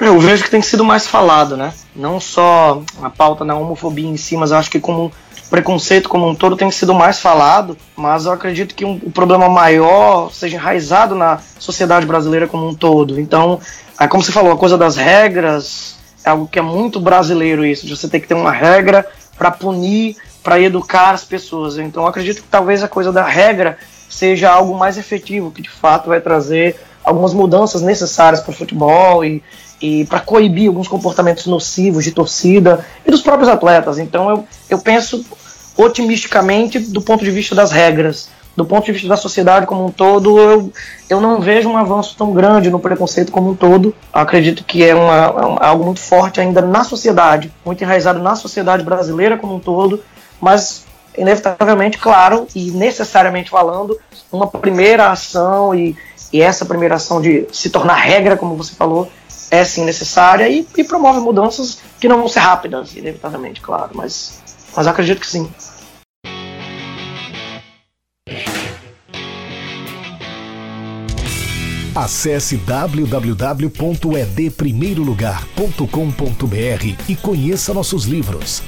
Eu vejo que tem sido mais falado, né? Não só a pauta da homofobia em si, mas eu acho que como preconceito como um todo tem sido mais falado, mas eu acredito que um, o problema maior seja enraizado na sociedade brasileira como um todo. Então, é como você falou, a coisa das regras é algo que é muito brasileiro isso, de você ter que ter uma regra para punir, para educar as pessoas. Então, eu acredito que talvez a coisa da regra seja algo mais efetivo, que de fato vai trazer algumas mudanças necessárias para o futebol e, e para coibir alguns comportamentos nocivos de torcida e dos próprios atletas. Então eu, eu penso otimisticamente do ponto de vista das regras. Do ponto de vista da sociedade como um todo, eu, eu não vejo um avanço tão grande no preconceito como um todo. Acredito que é uma, é algo muito forte ainda na sociedade, muito enraizado na sociedade brasileira como um todo, mas inevitavelmente, claro, e necessariamente falando, uma primeira ação e, e essa primeira ação de se tornar regra, como você falou, é sim necessária e, e promove mudanças que não vão ser rápidas, inevitavelmente, claro, mas, mas acredito que sim. Acesse www.edprimeirolugar.com.br e conheça nossos livros